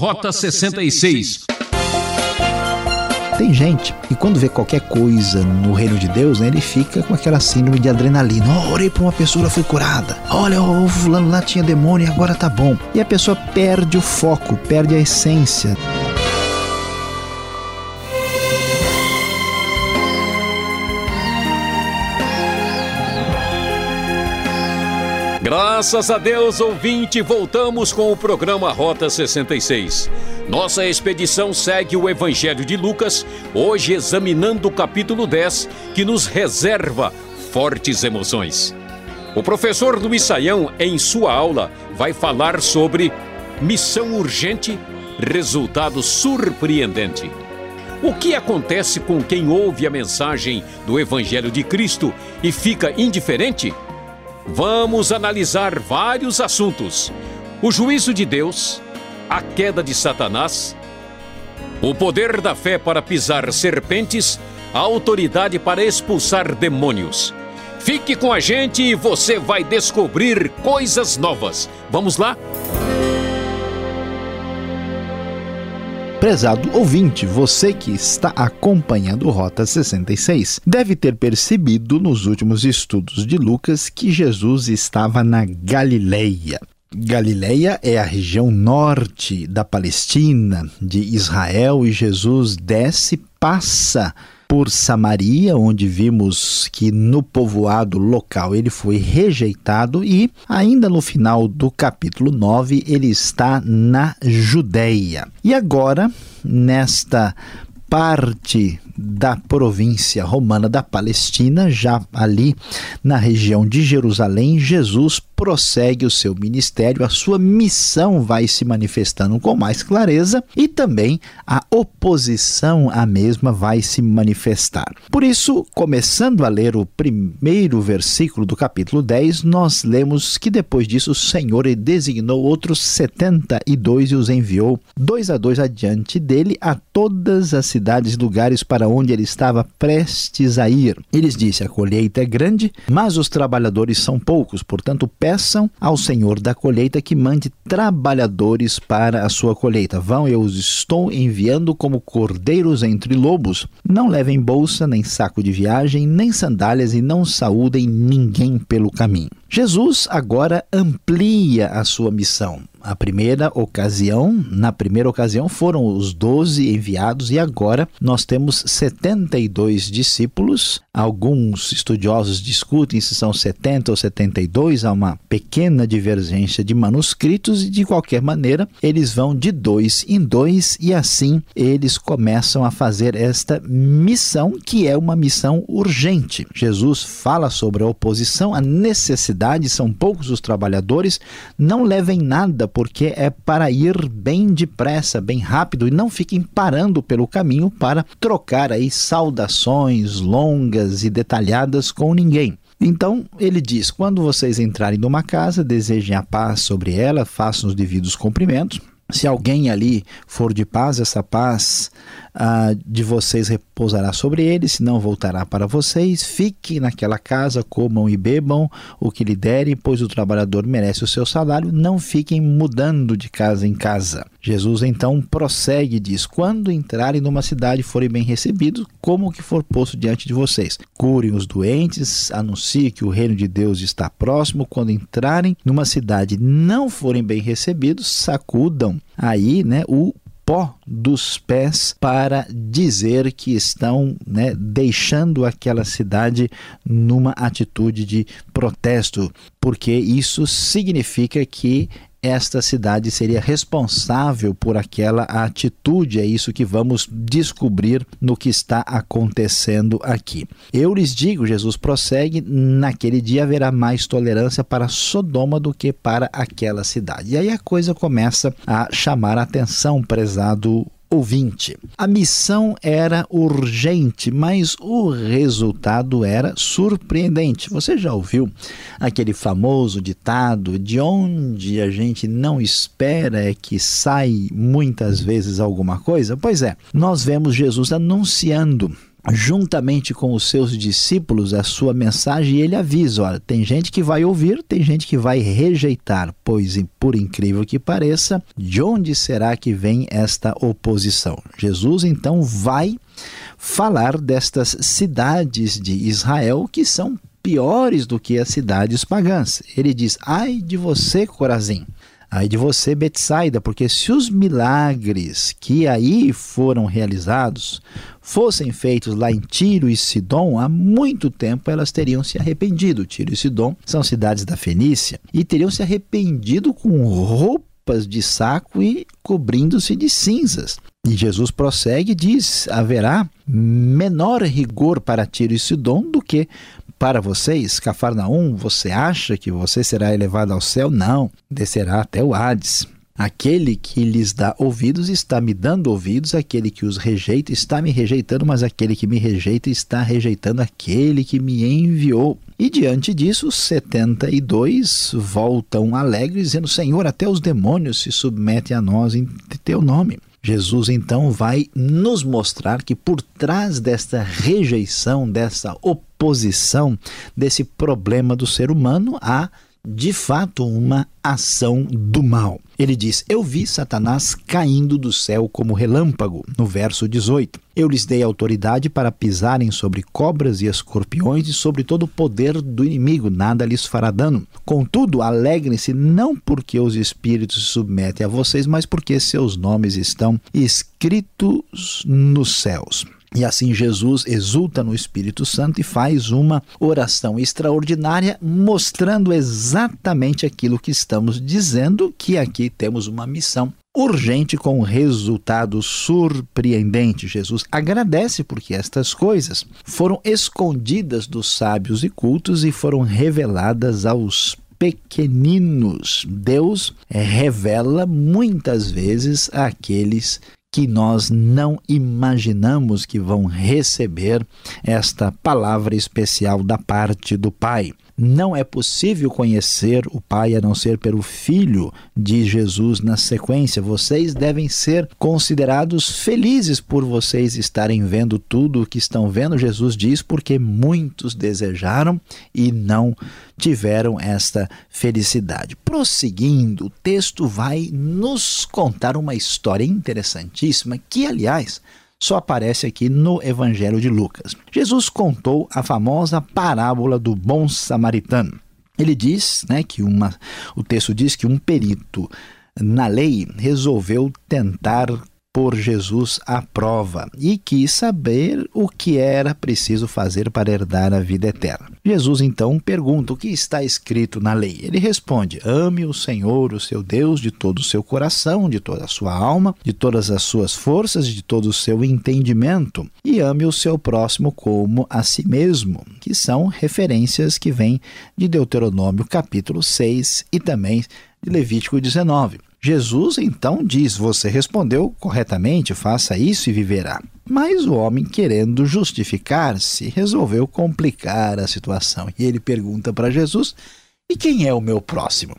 Rota 66. Tem gente que quando vê qualquer coisa no reino de Deus, né, ele fica com aquela síndrome de adrenalina. Oh, orei para uma pessoa, ela foi curada. Olha, o fulano lá tinha demônio e agora tá bom. E a pessoa perde o foco, perde a essência. Graças a Deus, ouvinte, voltamos com o programa Rota 66. Nossa expedição segue o Evangelho de Lucas, hoje examinando o capítulo 10, que nos reserva fortes emoções. O professor Luiz Saião, em sua aula, vai falar sobre missão urgente, resultado surpreendente. O que acontece com quem ouve a mensagem do Evangelho de Cristo e fica indiferente? Vamos analisar vários assuntos: o juízo de Deus, a queda de Satanás, o poder da fé para pisar serpentes, a autoridade para expulsar demônios. Fique com a gente e você vai descobrir coisas novas. Vamos lá? Prezado ouvinte, você que está acompanhando Rota 66 deve ter percebido nos últimos estudos de Lucas que Jesus estava na Galileia. Galileia é a região norte da Palestina, de Israel, e Jesus desce, passa por Samaria, onde vimos que no povoado local ele foi rejeitado, e ainda no final do capítulo 9 ele está na Judéia. E agora, nesta parte da província romana da Palestina, já ali na região de Jerusalém, Jesus prossegue o seu ministério, a sua missão vai se manifestando com mais clareza e também a oposição à mesma vai se manifestar. Por isso, começando a ler o primeiro versículo do capítulo 10, nós lemos que depois disso o Senhor designou outros 72 e os enviou dois a dois adiante dele a todas as cidades e lugares para onde ele estava prestes a ir. Eles disse: A colheita é grande, mas os trabalhadores são poucos, portanto, peçam ao Senhor da colheita que mande trabalhadores para a sua colheita. Vão, eu os estou enviando como cordeiros entre lobos. Não levem bolsa, nem saco de viagem, nem sandálias e não saúdem ninguém pelo caminho. Jesus agora amplia a sua missão. A primeira ocasião, na primeira ocasião foram os doze enviados e agora nós temos 72 discípulos. Alguns estudiosos discutem se são 70 ou 72, há uma pequena divergência de manuscritos e de qualquer maneira eles vão de dois em dois e assim eles começam a fazer esta missão que é uma missão urgente. Jesus fala sobre a oposição, a necessidade, são poucos os trabalhadores, não levem nada porque é para ir bem depressa, bem rápido e não fiquem parando pelo caminho para trocar aí saudações longas e detalhadas com ninguém. Então ele diz: quando vocês entrarem numa casa, desejem a paz sobre ela, façam os devidos cumprimentos. Se alguém ali for de paz, essa paz ah, de vocês repousará sobre ele, se não voltará para vocês. Fiquem naquela casa, comam e bebam o que lhe derem, pois o trabalhador merece o seu salário. Não fiquem mudando de casa em casa. Jesus então prossegue e diz: Quando entrarem numa cidade e forem bem recebidos, como o que for posto diante de vocês. Curem os doentes, anuncie que o reino de Deus está próximo. Quando entrarem numa cidade não forem bem recebidos, sacudam aí né, o pó dos pés para dizer que estão né, deixando aquela cidade numa atitude de protesto, porque isso significa que esta cidade seria responsável por aquela atitude. É isso que vamos descobrir no que está acontecendo aqui. Eu lhes digo, Jesus prossegue: naquele dia haverá mais tolerância para Sodoma do que para aquela cidade. E aí a coisa começa a chamar a atenção, prezado ouvinte. A missão era urgente, mas o resultado era surpreendente. Você já ouviu aquele famoso ditado de onde a gente não espera é que sai muitas vezes alguma coisa? Pois é, nós vemos Jesus anunciando juntamente com os seus discípulos a sua mensagem e ele avisa: olha, tem gente que vai ouvir, tem gente que vai rejeitar, pois, por incrível que pareça, de onde será que vem esta oposição? Jesus então vai falar destas cidades de Israel que são piores do que as cidades pagãs. Ele diz: ai de você, Corazim. Aí de você, Betsaida, porque se os milagres que aí foram realizados fossem feitos lá em Tiro e Sidom, há muito tempo elas teriam se arrependido. Tiro e Sidom são cidades da Fenícia e teriam se arrependido com roupas de saco e cobrindo-se de cinzas. E Jesus prossegue e diz: haverá menor rigor para Tiro e Sidom do que para vocês, Cafarnaum, você acha que você será elevado ao céu? Não, descerá até o Hades. Aquele que lhes dá ouvidos está me dando ouvidos, aquele que os rejeita está me rejeitando, mas aquele que me rejeita está rejeitando aquele que me enviou. E diante disso, os 72 voltam alegres, dizendo: Senhor, até os demônios se submetem a nós em teu nome. Jesus então vai nos mostrar que por trás desta rejeição, dessa oposição, desse problema do ser humano, há de fato uma ação do mal. Ele diz: Eu vi Satanás caindo do céu como relâmpago, no verso 18. Eu lhes dei autoridade para pisarem sobre cobras e escorpiões e sobre todo o poder do inimigo, nada lhes fará dano. Contudo, alegrem-se não porque os espíritos se submetem a vocês, mas porque seus nomes estão escritos nos céus. E assim Jesus exulta no Espírito Santo e faz uma oração extraordinária, mostrando exatamente aquilo que estamos dizendo, que aqui temos uma missão urgente com um resultado surpreendente. Jesus agradece porque estas coisas foram escondidas dos sábios e cultos e foram reveladas aos pequeninos. Deus revela muitas vezes àqueles que nós não imaginamos que vão receber esta palavra especial da parte do Pai. Não é possível conhecer o Pai a não ser pelo Filho, diz Jesus na sequência. Vocês devem ser considerados felizes por vocês estarem vendo tudo o que estão vendo, Jesus diz, porque muitos desejaram e não tiveram esta felicidade. Prosseguindo, o texto vai nos contar uma história interessantíssima que, aliás, só aparece aqui no Evangelho de Lucas. Jesus contou a famosa parábola do bom samaritano. Ele diz, né, que uma, o texto diz que um perito na lei resolveu tentar por Jesus à prova e quis saber o que era preciso fazer para herdar a vida eterna. Jesus então pergunta o que está escrito na lei. Ele responde: Ame o Senhor, o seu Deus, de todo o seu coração, de toda a sua alma, de todas as suas forças, de todo o seu entendimento, e ame o seu próximo como a si mesmo, que são referências que vêm de Deuteronômio capítulo 6 e também de Levítico 19. Jesus então diz: Você respondeu corretamente, faça isso e viverá. Mas o homem, querendo justificar-se, resolveu complicar a situação. E ele pergunta para Jesus: E quem é o meu próximo?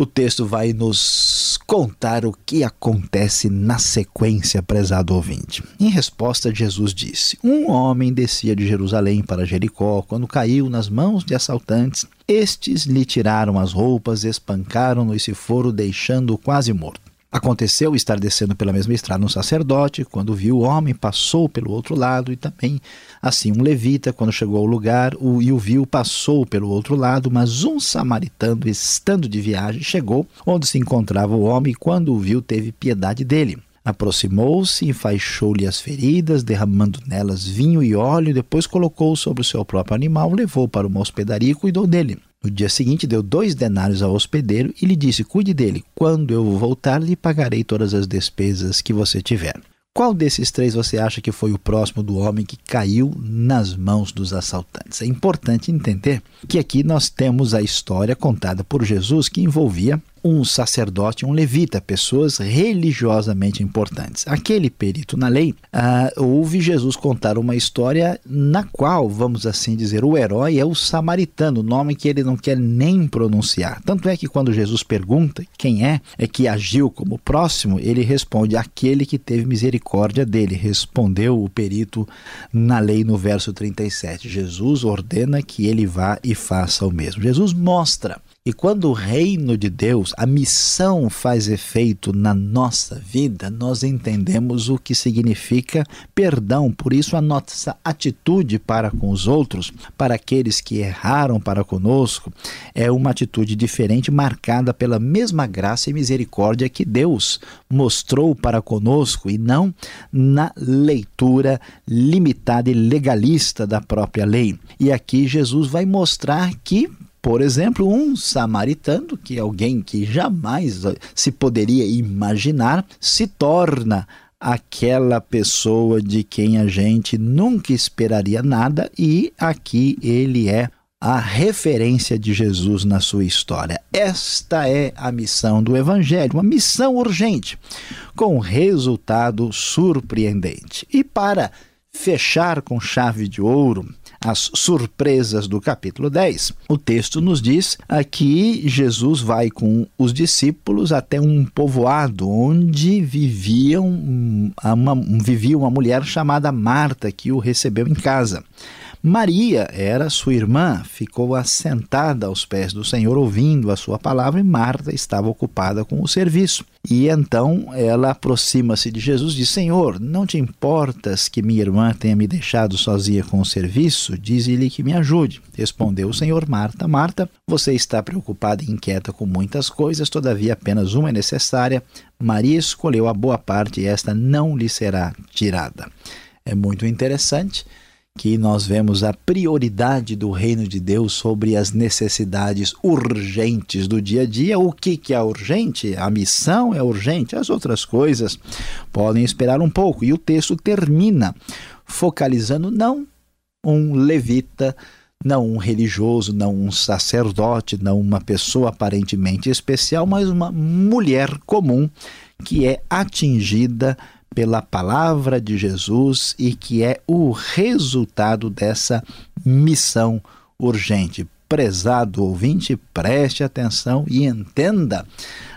O texto vai nos contar o que acontece na sequência, prezado ouvinte. Em resposta, Jesus disse: Um homem descia de Jerusalém para Jericó quando caiu nas mãos de assaltantes. Estes lhe tiraram as roupas, espancaram-no e se foram, deixando-o quase morto. Aconteceu estar descendo pela mesma estrada um sacerdote, quando viu o homem, passou pelo outro lado, e também assim um levita, quando chegou ao lugar o, e o viu, passou pelo outro lado, mas um samaritano, estando de viagem, chegou onde se encontrava o homem, e quando o viu, teve piedade dele. Aproximou-se, enfaixou-lhe as feridas, derramando nelas vinho e óleo, depois colocou sobre o seu próprio animal, levou para uma hospedaria e cuidou dele. No dia seguinte, deu dois denários ao hospedeiro e lhe disse: Cuide dele. Quando eu voltar, lhe pagarei todas as despesas que você tiver. Qual desses três você acha que foi o próximo do homem que caiu nas mãos dos assaltantes? É importante entender que aqui nós temos a história contada por Jesus que envolvia um sacerdote, um levita, pessoas religiosamente importantes. Aquele perito na lei uh, ouve Jesus contar uma história na qual, vamos assim dizer, o herói é o samaritano, nome que ele não quer nem pronunciar. Tanto é que quando Jesus pergunta quem é, é que agiu como próximo, ele responde aquele que teve misericórdia dele. Respondeu o perito na lei no verso 37. Jesus ordena que ele vá e faça o mesmo. Jesus mostra e quando o reino de Deus, a missão faz efeito na nossa vida, nós entendemos o que significa perdão. Por isso, a nossa atitude para com os outros, para aqueles que erraram para conosco, é uma atitude diferente, marcada pela mesma graça e misericórdia que Deus mostrou para conosco e não na leitura limitada e legalista da própria lei. E aqui Jesus vai mostrar que por exemplo, um samaritano, que é alguém que jamais se poderia imaginar, se torna aquela pessoa de quem a gente nunca esperaria nada e aqui ele é a referência de Jesus na sua história. Esta é a missão do Evangelho, uma missão urgente, com resultado surpreendente. E para fechar com chave de ouro as surpresas do capítulo 10. O texto nos diz que Jesus vai com os discípulos até um povoado onde viviam uma, vivia uma mulher chamada Marta que o recebeu em casa. Maria era sua irmã, ficou assentada aos pés do Senhor ouvindo a sua palavra e Marta estava ocupada com o serviço. E então ela aproxima-se de Jesus e diz: Senhor, não te importas que minha irmã tenha me deixado sozinha com o serviço? Diz-lhe que me ajude. Respondeu o Senhor: Marta, Marta, você está preocupada e inquieta com muitas coisas, todavia apenas uma é necessária. Maria escolheu a boa parte e esta não lhe será tirada. É muito interessante que nós vemos a prioridade do reino de Deus sobre as necessidades urgentes do dia a dia. O que, que é urgente? A missão é urgente, as outras coisas podem esperar um pouco. E o texto termina focalizando não um levita, não um religioso, não um sacerdote, não uma pessoa aparentemente especial, mas uma mulher comum que é atingida pela palavra de Jesus e que é o resultado dessa missão urgente. Prezado ouvinte, preste atenção e entenda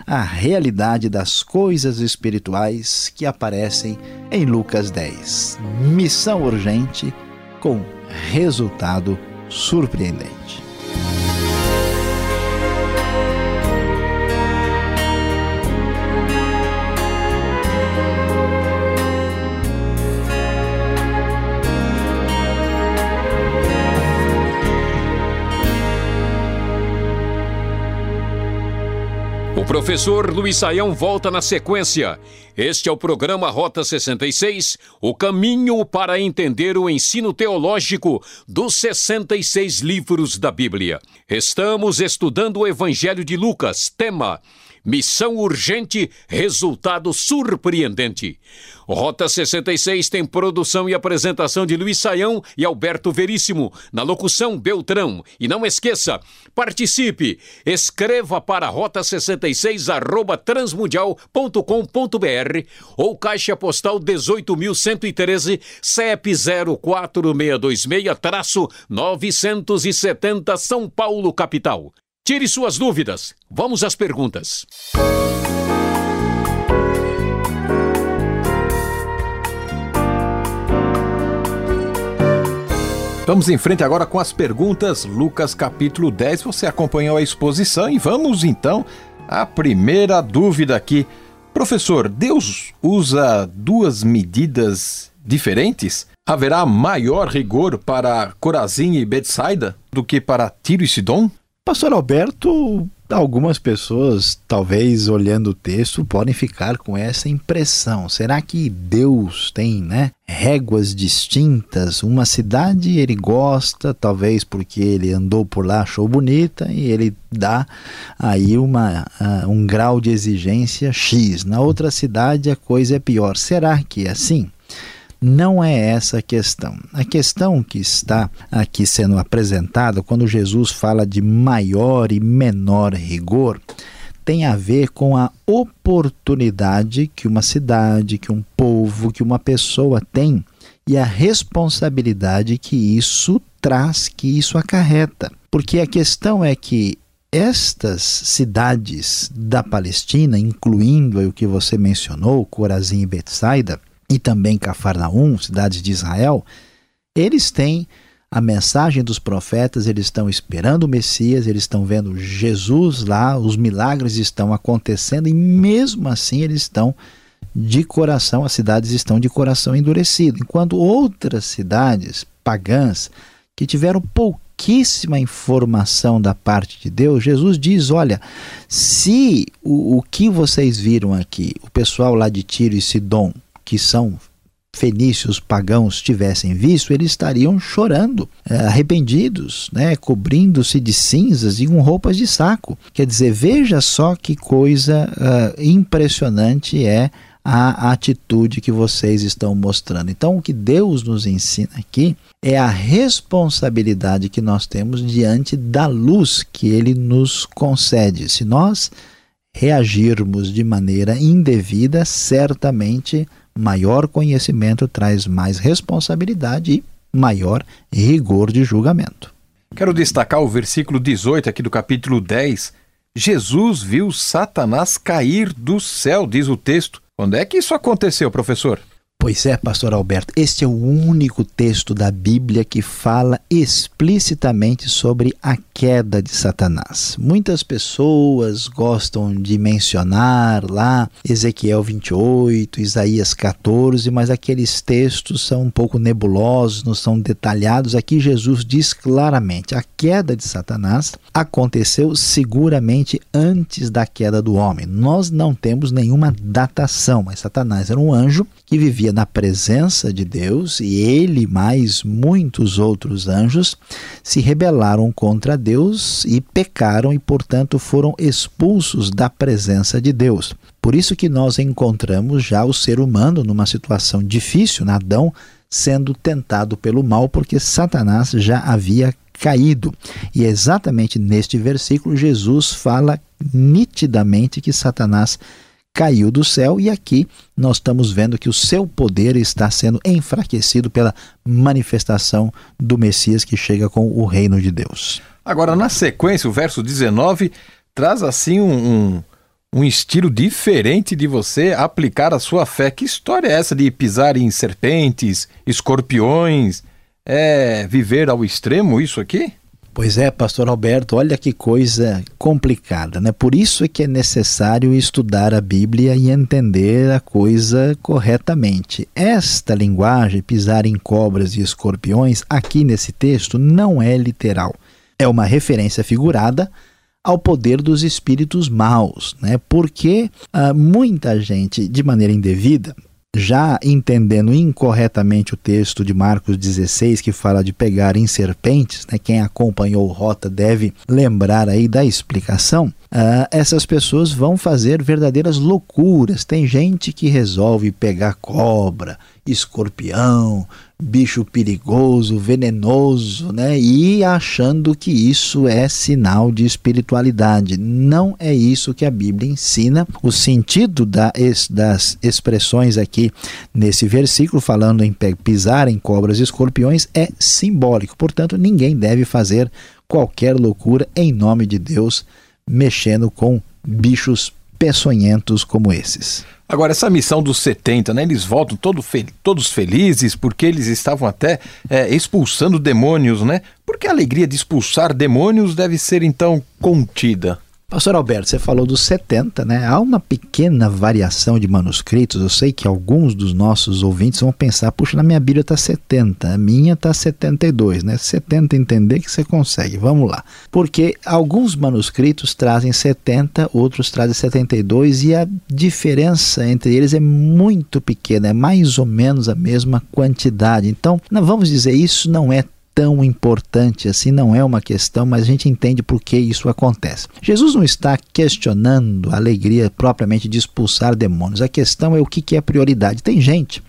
a realidade das coisas espirituais que aparecem em Lucas 10. Missão urgente com resultado surpreendente. O professor Luiz Saião volta na sequência. Este é o programa Rota 66, o caminho para entender o ensino teológico dos 66 livros da Bíblia. Estamos estudando o Evangelho de Lucas, tema Missão urgente, resultado surpreendente. Rota 66 tem produção e apresentação de Luiz Saião e Alberto Veríssimo, na locução Beltrão. E não esqueça, participe, escreva para rota 66 arroba transmundial.com.br ou caixa postal 18.113 CEP 04626-970 São Paulo, capital. Tire suas dúvidas. Vamos às perguntas. Vamos em frente agora com as perguntas, Lucas capítulo 10. Você acompanhou a exposição e vamos então à primeira dúvida aqui. Professor, Deus usa duas medidas diferentes? Haverá maior rigor para Corazim e Betsaida do que para Tiro e Sidom? Pastor Alberto, algumas pessoas, talvez olhando o texto, podem ficar com essa impressão. Será que Deus tem, né, réguas distintas? Uma cidade ele gosta, talvez porque ele andou por lá, achou bonita e ele dá aí uma, uh, um grau de exigência X. Na outra cidade a coisa é pior. Será que é assim? Não é essa a questão. A questão que está aqui sendo apresentada, quando Jesus fala de maior e menor rigor, tem a ver com a oportunidade que uma cidade, que um povo, que uma pessoa tem e a responsabilidade que isso traz, que isso acarreta. Porque a questão é que estas cidades da Palestina, incluindo o que você mencionou, Corazim e Betsaida, e também Cafarnaum, cidades de Israel, eles têm a mensagem dos profetas, eles estão esperando o Messias, eles estão vendo Jesus lá, os milagres estão acontecendo e mesmo assim eles estão de coração, as cidades estão de coração endurecido, enquanto outras cidades pagãs que tiveram pouquíssima informação da parte de Deus, Jesus diz: olha, se o, o que vocês viram aqui, o pessoal lá de Tiro e Sidom, que são fenícios pagãos tivessem visto, eles estariam chorando, é, arrependidos, né, cobrindo-se de cinzas e com roupas de saco. Quer dizer, veja só que coisa uh, impressionante é a atitude que vocês estão mostrando. Então, o que Deus nos ensina aqui é a responsabilidade que nós temos diante da luz que Ele nos concede. Se nós reagirmos de maneira indevida, certamente maior conhecimento traz mais responsabilidade e maior rigor de julgamento. Quero destacar o versículo 18 aqui do capítulo 10. Jesus viu Satanás cair do céu, diz o texto. Quando é que isso aconteceu, professor? Pois é, pastor Alberto, este é o único texto da Bíblia que fala explicitamente sobre a queda de Satanás. Muitas pessoas gostam de mencionar lá Ezequiel 28, Isaías 14, mas aqueles textos são um pouco nebulosos, não são detalhados. Aqui Jesus diz claramente: a queda de Satanás aconteceu seguramente antes da queda do homem. Nós não temos nenhuma datação, mas Satanás era um anjo que vivia na presença de Deus e ele mais muitos outros anjos se rebelaram contra Deus e pecaram e, portanto, foram expulsos da presença de Deus. Por isso que nós encontramos já o ser humano numa situação difícil, Adão sendo tentado pelo mal, porque Satanás já havia caído. E exatamente neste versículo Jesus fala nitidamente que Satanás caiu do céu e aqui nós estamos vendo que o seu poder está sendo enfraquecido pela manifestação do Messias que chega com o reino de Deus. Agora, na sequência, o verso 19 traz assim um, um, um estilo diferente de você aplicar a sua fé. Que história é essa de pisar em serpentes, escorpiões? É viver ao extremo isso aqui? Pois é, pastor Alberto, olha que coisa complicada, né? Por isso é que é necessário estudar a Bíblia e entender a coisa corretamente. Esta linguagem, pisar em cobras e escorpiões, aqui nesse texto, não é literal. É uma referência figurada ao poder dos espíritos maus, né? Porque ah, muita gente, de maneira indevida, já entendendo incorretamente o texto de Marcos 16, que fala de pegar em serpentes, né? quem acompanhou Rota deve lembrar aí da explicação. Uh, essas pessoas vão fazer verdadeiras loucuras. Tem gente que resolve pegar cobra, escorpião, bicho perigoso, venenoso, né? E achando que isso é sinal de espiritualidade. Não é isso que a Bíblia ensina. O sentido das expressões aqui nesse versículo, falando em pisar em cobras e escorpiões, é simbólico. Portanto, ninguém deve fazer qualquer loucura em nome de Deus, mexendo com bichos peçonhentos como esses. Agora, essa missão dos 70, né, eles voltam todo fe todos felizes porque eles estavam até é, expulsando demônios, né? Porque a alegria de expulsar demônios deve ser então contida. Pastor Alberto, você falou dos 70, né? Há uma pequena variação de manuscritos. Eu sei que alguns dos nossos ouvintes vão pensar, puxa, na minha Bíblia está 70, a minha está 72, né? 70 entender que você consegue. Vamos lá. Porque alguns manuscritos trazem 70, outros trazem 72 e a diferença entre eles é muito pequena, é mais ou menos a mesma quantidade. Então, vamos dizer isso não é tão importante assim, não é uma questão, mas a gente entende por que isso acontece. Jesus não está questionando a alegria propriamente de expulsar demônios, a questão é o que é prioridade. Tem gente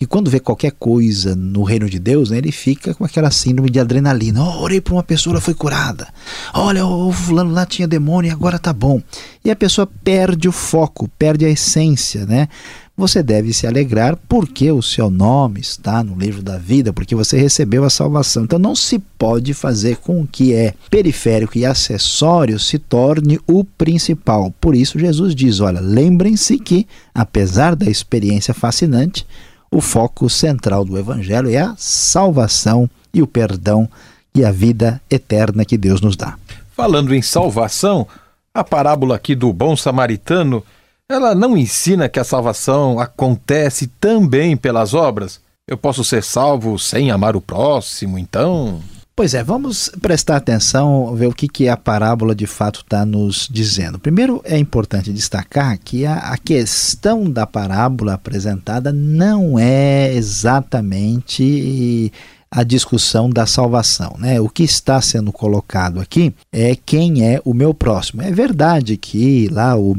E quando vê qualquer coisa no reino de Deus, né, ele fica com aquela síndrome de adrenalina. Oh, orei para uma pessoa, ela foi curada. Olha, o fulano lá tinha demônio e agora tá bom. E a pessoa perde o foco, perde a essência, né? você deve se alegrar porque o seu nome está no livro da vida, porque você recebeu a salvação. Então não se pode fazer com que é periférico e acessório se torne o principal. Por isso Jesus diz: olha, lembrem-se que, apesar da experiência fascinante, o foco central do evangelho é a salvação e o perdão e a vida eterna que Deus nos dá. Falando em salvação, a parábola aqui do bom samaritano ela não ensina que a salvação acontece também pelas obras? Eu posso ser salvo sem amar o próximo, então? Pois é, vamos prestar atenção, ver o que, que a parábola de fato está nos dizendo. Primeiro, é importante destacar que a, a questão da parábola apresentada não é exatamente a discussão da salvação. Né? O que está sendo colocado aqui é quem é o meu próximo. É verdade que lá o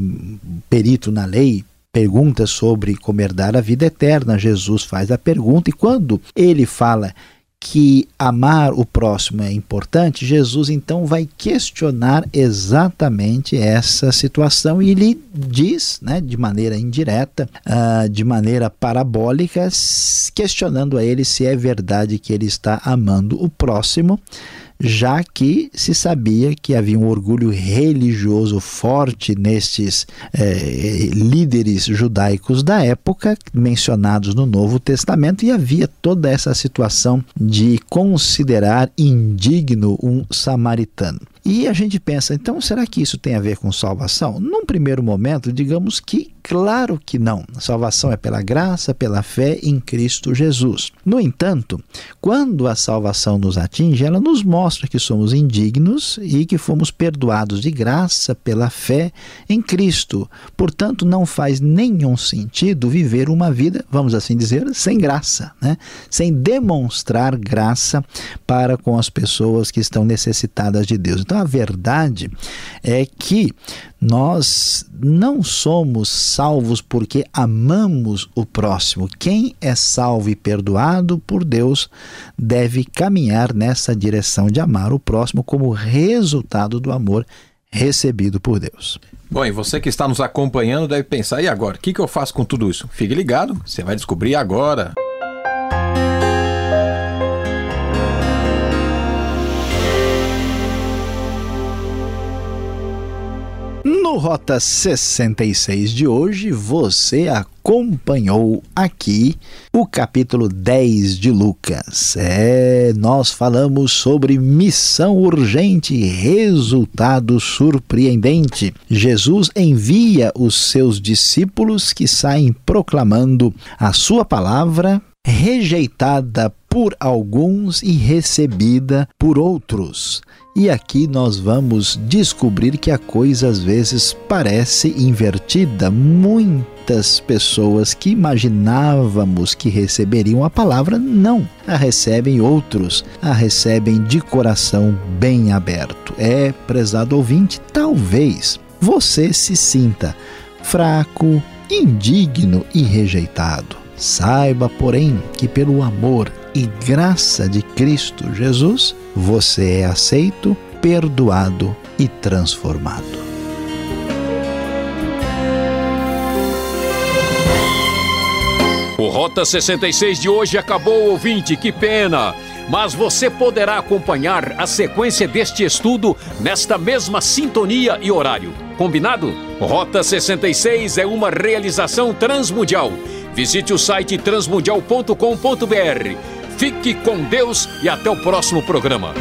perito na lei pergunta sobre como herdar a vida eterna. Jesus faz a pergunta e quando ele fala que amar o próximo é importante, Jesus então vai questionar exatamente essa situação e ele diz, né, de maneira indireta, uh, de maneira parabólica, questionando a ele se é verdade que ele está amando o próximo já que se sabia que havia um orgulho religioso forte nestes é, líderes judaicos da época, mencionados no Novo Testamento, e havia toda essa situação de considerar indigno um samaritano. E a gente pensa, então será que isso tem a ver com salvação? Num primeiro momento, digamos que Claro que não. Salvação é pela graça, pela fé em Cristo Jesus. No entanto, quando a salvação nos atinge, ela nos mostra que somos indignos e que fomos perdoados de graça pela fé em Cristo. Portanto, não faz nenhum sentido viver uma vida, vamos assim dizer, sem graça, né? sem demonstrar graça para com as pessoas que estão necessitadas de Deus. Então, a verdade é que nós não somos salvos porque amamos o próximo. Quem é salvo e perdoado por Deus deve caminhar nessa direção de amar o próximo como resultado do amor recebido por Deus. Bom, e você que está nos acompanhando deve pensar: e agora? O que, eu faço com tudo isso? Fique ligado, você vai descobrir agora. No Rota 66 de hoje, você acompanhou aqui o capítulo 10 de Lucas. É, nós falamos sobre missão urgente resultado surpreendente. Jesus envia os seus discípulos que saem proclamando a sua palavra rejeitada por alguns e recebida por outros. E aqui nós vamos descobrir que a coisa às vezes parece invertida. Muitas pessoas que imaginávamos que receberiam a palavra não a recebem, outros a recebem de coração bem aberto. É, prezado ouvinte, talvez você se sinta fraco, indigno e rejeitado. Saiba, porém, que pelo amor e graça de Cristo Jesus, você é aceito, perdoado e transformado. O Rota 66 de hoje acabou, ouvinte, que pena! Mas você poderá acompanhar a sequência deste estudo nesta mesma sintonia e horário. Combinado? Rota 66 é uma realização transmundial. Visite o site transmundial.com.br Fique com Deus e até o próximo programa.